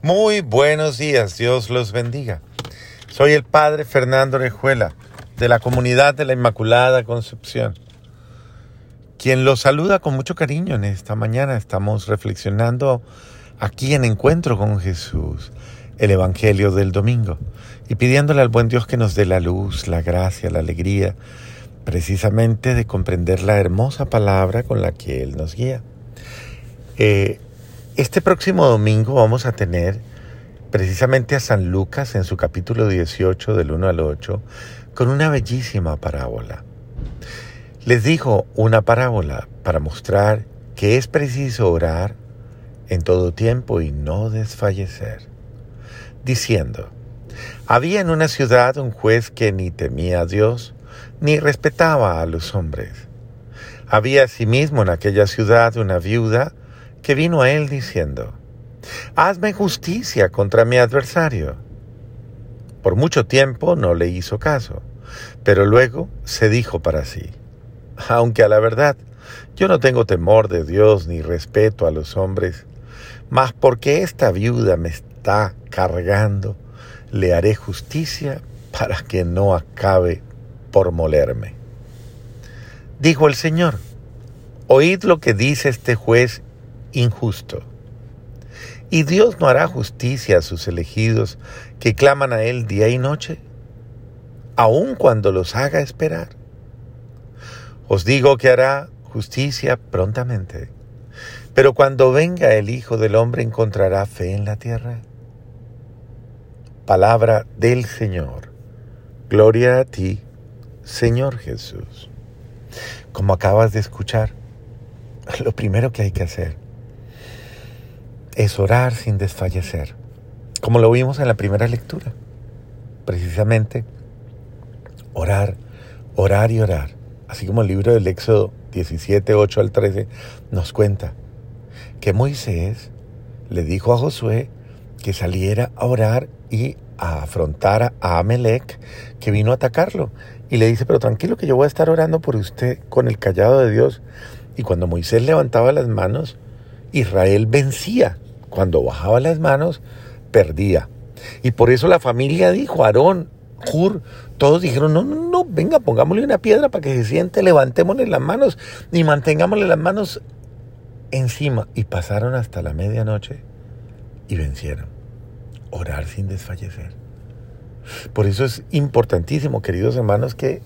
Muy buenos días, Dios los bendiga. Soy el Padre Fernando Orejuela, de la comunidad de la Inmaculada Concepción, quien los saluda con mucho cariño en esta mañana. Estamos reflexionando aquí en Encuentro con Jesús, el Evangelio del domingo, y pidiéndole al buen Dios que nos dé la luz, la gracia, la alegría, precisamente de comprender la hermosa palabra con la que Él nos guía. Eh, este próximo domingo vamos a tener precisamente a San Lucas en su capítulo 18 del 1 al 8 con una bellísima parábola. Les dijo una parábola para mostrar que es preciso orar en todo tiempo y no desfallecer, diciendo, había en una ciudad un juez que ni temía a Dios ni respetaba a los hombres. Había asimismo en aquella ciudad una viuda que vino a él diciendo, Hazme justicia contra mi adversario. Por mucho tiempo no le hizo caso, pero luego se dijo para sí, aunque a la verdad yo no tengo temor de Dios ni respeto a los hombres, mas porque esta viuda me está cargando, le haré justicia para que no acabe por molerme. Dijo el Señor, oíd lo que dice este juez injusto. ¿Y Dios no hará justicia a sus elegidos que claman a Él día y noche, aun cuando los haga esperar? Os digo que hará justicia prontamente. Pero cuando venga el Hijo del Hombre encontrará fe en la tierra. Palabra del Señor. Gloria a ti, Señor Jesús. Como acabas de escuchar, lo primero que hay que hacer es orar sin desfallecer, como lo vimos en la primera lectura. Precisamente, orar, orar y orar, así como el libro del Éxodo 17, 8 al 13 nos cuenta que Moisés le dijo a Josué que saliera a orar y a afrontar a Amelec que vino a atacarlo. Y le dice, pero tranquilo que yo voy a estar orando por usted con el callado de Dios. Y cuando Moisés levantaba las manos, Israel vencía. Cuando bajaba las manos, perdía. Y por eso la familia dijo, Aarón, Jur, todos dijeron, no, no, no, venga, pongámosle una piedra para que se siente, levantémosle las manos y mantengámosle las manos encima. Y pasaron hasta la medianoche y vencieron. Orar sin desfallecer. Por eso es importantísimo, queridos hermanos, que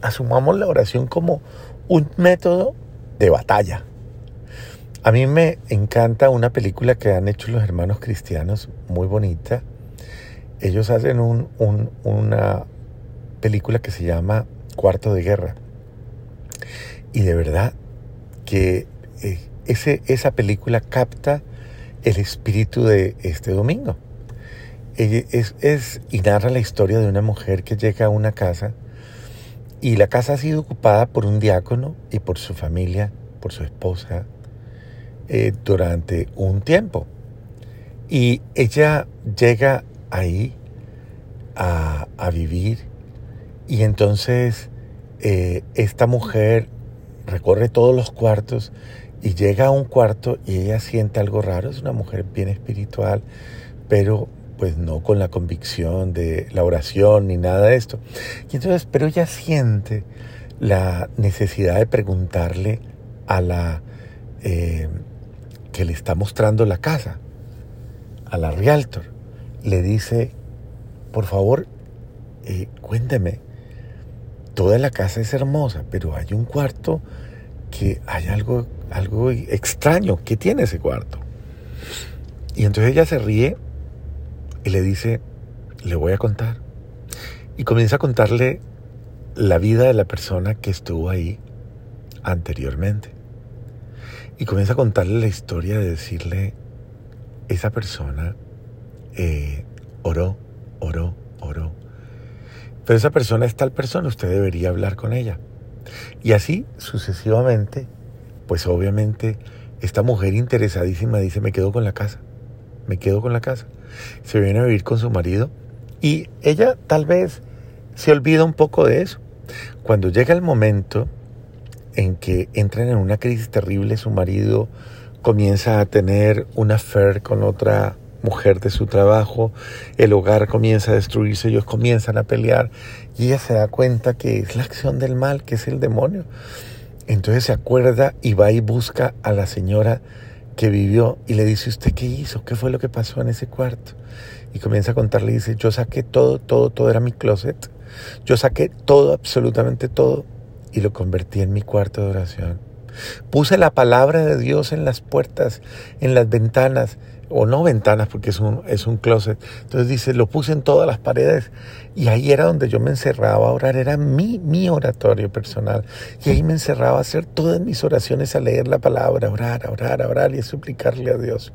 asumamos la oración como un método de batalla. A mí me encanta una película que han hecho los hermanos cristianos, muy bonita. Ellos hacen una película que se llama Cuarto de Guerra. Y de verdad que eh, ese, esa película capta el espíritu de este domingo. Es, es, y narra la historia de una mujer que llega a una casa y la casa ha sido ocupada por un diácono y por su familia, por su esposa, eh, durante un tiempo. Y ella llega ahí a, vivir y entonces eh, esta mujer recorre todos los cuartos y llega a un cuarto y ella siente algo raro, es una mujer bien espiritual, pero pues no con la convicción de la oración ni nada de esto. Y entonces, pero ella siente la necesidad de preguntarle a la eh, que le está mostrando la casa a la realtor. Le dice, por favor, eh, cuénteme, toda la casa es hermosa, pero hay un cuarto que hay algo, algo extraño. ¿Qué tiene ese cuarto? Y entonces ella se ríe y le dice, le voy a contar. Y comienza a contarle la vida de la persona que estuvo ahí anteriormente. Y comienza a contarle la historia de decirle, esa persona eh, oró, oró, oró. Pero esa persona es tal persona, usted debería hablar con ella. Y así sucesivamente, pues obviamente esta mujer interesadísima dice, me quedo con la casa, me quedo con la casa. Se viene a vivir con su marido y ella tal vez se olvida un poco de eso. Cuando llega el momento en que entran en una crisis terrible, su marido comienza a tener una affair con otra mujer de su trabajo, el hogar comienza a destruirse, ellos comienzan a pelear y ella se da cuenta que es la acción del mal, que es el demonio. Entonces se acuerda y va y busca a la señora que vivió y le dice, ¿usted qué hizo? ¿Qué fue lo que pasó en ese cuarto? Y comienza a contarle dice, yo saqué todo, todo, todo era mi closet. Yo saqué todo, absolutamente todo, y lo convertí en mi cuarto de oración. Puse la palabra de Dios en las puertas, en las ventanas, o no ventanas porque es un, es un closet. Entonces dice, lo puse en todas las paredes y ahí era donde yo me encerraba a orar, era mi, mi oratorio personal. Y ahí me encerraba a hacer todas mis oraciones, a leer la palabra, a orar, a orar, a orar y a suplicarle a Dios.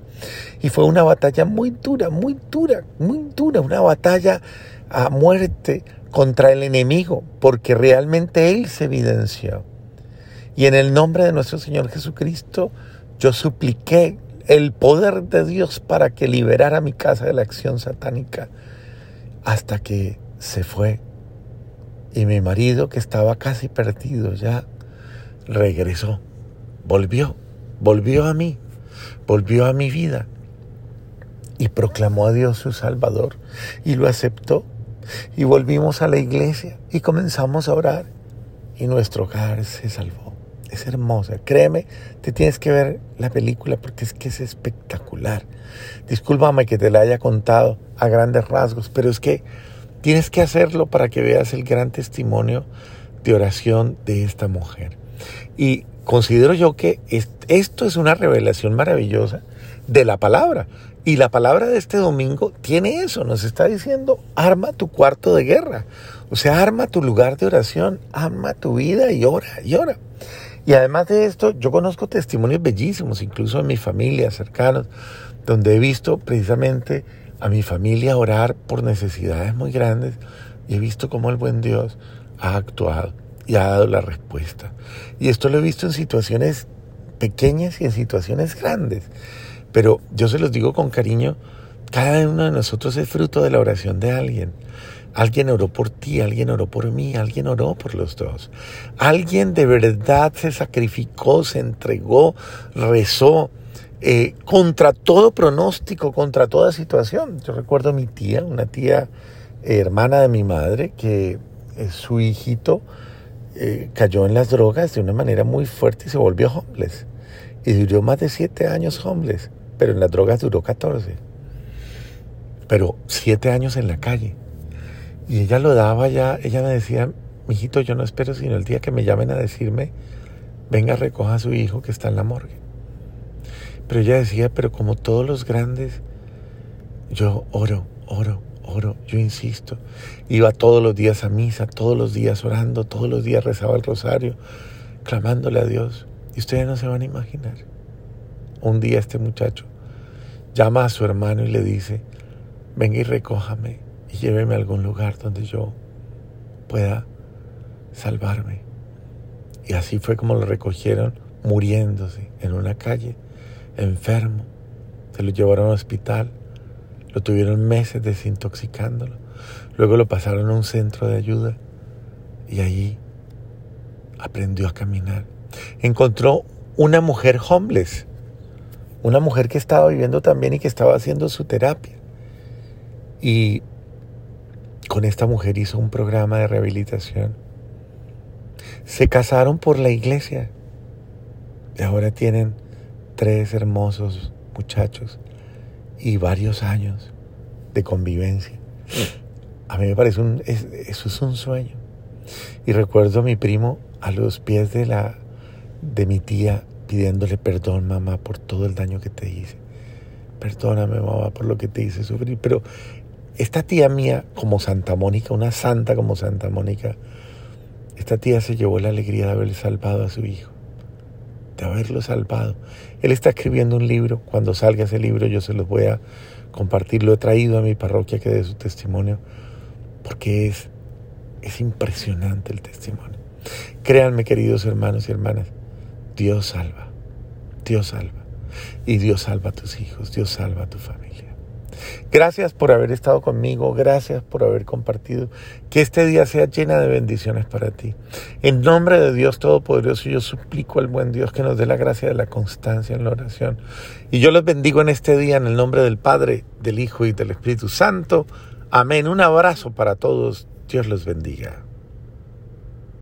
Y fue una batalla muy dura, muy dura, muy dura, una batalla a muerte contra el enemigo, porque realmente Él se evidenció. Y en el nombre de nuestro Señor Jesucristo, yo supliqué el poder de Dios para que liberara mi casa de la acción satánica hasta que se fue. Y mi marido, que estaba casi perdido ya, regresó, volvió, volvió a mí, volvió a mi vida y proclamó a Dios su Salvador y lo aceptó. Y volvimos a la iglesia y comenzamos a orar y nuestro hogar se salvó es hermosa. Créeme, te tienes que ver la película porque es que es espectacular. Discúlpame que te la haya contado a grandes rasgos, pero es que tienes que hacerlo para que veas el gran testimonio de oración de esta mujer. Y considero yo que esto es una revelación maravillosa de la palabra. Y la palabra de este domingo tiene eso, nos está diciendo, arma tu cuarto de guerra. O sea, arma tu lugar de oración, arma tu vida y ora, y ora. Y además de esto, yo conozco testimonios bellísimos, incluso en mi familia, cercanos, donde he visto precisamente a mi familia orar por necesidades muy grandes y he visto cómo el buen Dios ha actuado y ha dado la respuesta. Y esto lo he visto en situaciones pequeñas y en situaciones grandes. Pero yo se los digo con cariño, cada uno de nosotros es fruto de la oración de alguien. Alguien oró por ti, alguien oró por mí, alguien oró por los dos. Alguien de verdad se sacrificó, se entregó, rezó eh, contra todo pronóstico, contra toda situación. Yo recuerdo a mi tía, una tía eh, hermana de mi madre, que eh, su hijito cayó en las drogas de una manera muy fuerte y se volvió homeless. Y duró más de siete años homeless, pero en las drogas duró 14. Pero siete años en la calle. Y ella lo daba ya, ella me decía, mijito, yo no espero sino el día que me llamen a decirme, venga, recoja a su hijo que está en la morgue. Pero ella decía, pero como todos los grandes, yo oro, oro, oro, yo insisto. Iba todos los días a misa, todos los días orando, todos los días rezaba el rosario, clamándole a Dios. Y ustedes no se van a imaginar. Un día este muchacho llama a su hermano y le dice, venga y recójame y lléveme a algún lugar donde yo pueda salvarme. Y así fue como lo recogieron muriéndose en una calle, enfermo. Se lo llevaron al hospital, lo tuvieron meses desintoxicándolo. Luego lo pasaron a un centro de ayuda y allí aprendió a caminar. Encontró una mujer homeless, una mujer que estaba viviendo también y que estaba haciendo su terapia. Y con esta mujer hizo un programa de rehabilitación. Se casaron por la iglesia y ahora tienen tres hermosos muchachos y varios años de convivencia. A mí me parece un, eso es un sueño. Y recuerdo a mi primo a los pies de la de mi tía pidiéndole perdón, mamá, por todo el daño que te hice. Perdóname, mamá, por lo que te hice sufrir. Pero esta tía mía, como Santa Mónica, una santa como Santa Mónica, esta tía se llevó la alegría de haber salvado a su hijo, de haberlo salvado. Él está escribiendo un libro, cuando salga ese libro yo se los voy a compartir, lo he traído a mi parroquia que dé su testimonio, porque es, es impresionante el testimonio. Créanme, queridos hermanos y hermanas, Dios salva, Dios salva, y Dios salva a tus hijos, Dios salva a tu familia. Gracias por haber estado conmigo, gracias por haber compartido. Que este día sea llena de bendiciones para ti. En nombre de Dios Todopoderoso, yo suplico al buen Dios que nos dé la gracia de la constancia en la oración. Y yo los bendigo en este día en el nombre del Padre, del Hijo y del Espíritu Santo. Amén. Un abrazo para todos. Dios los bendiga.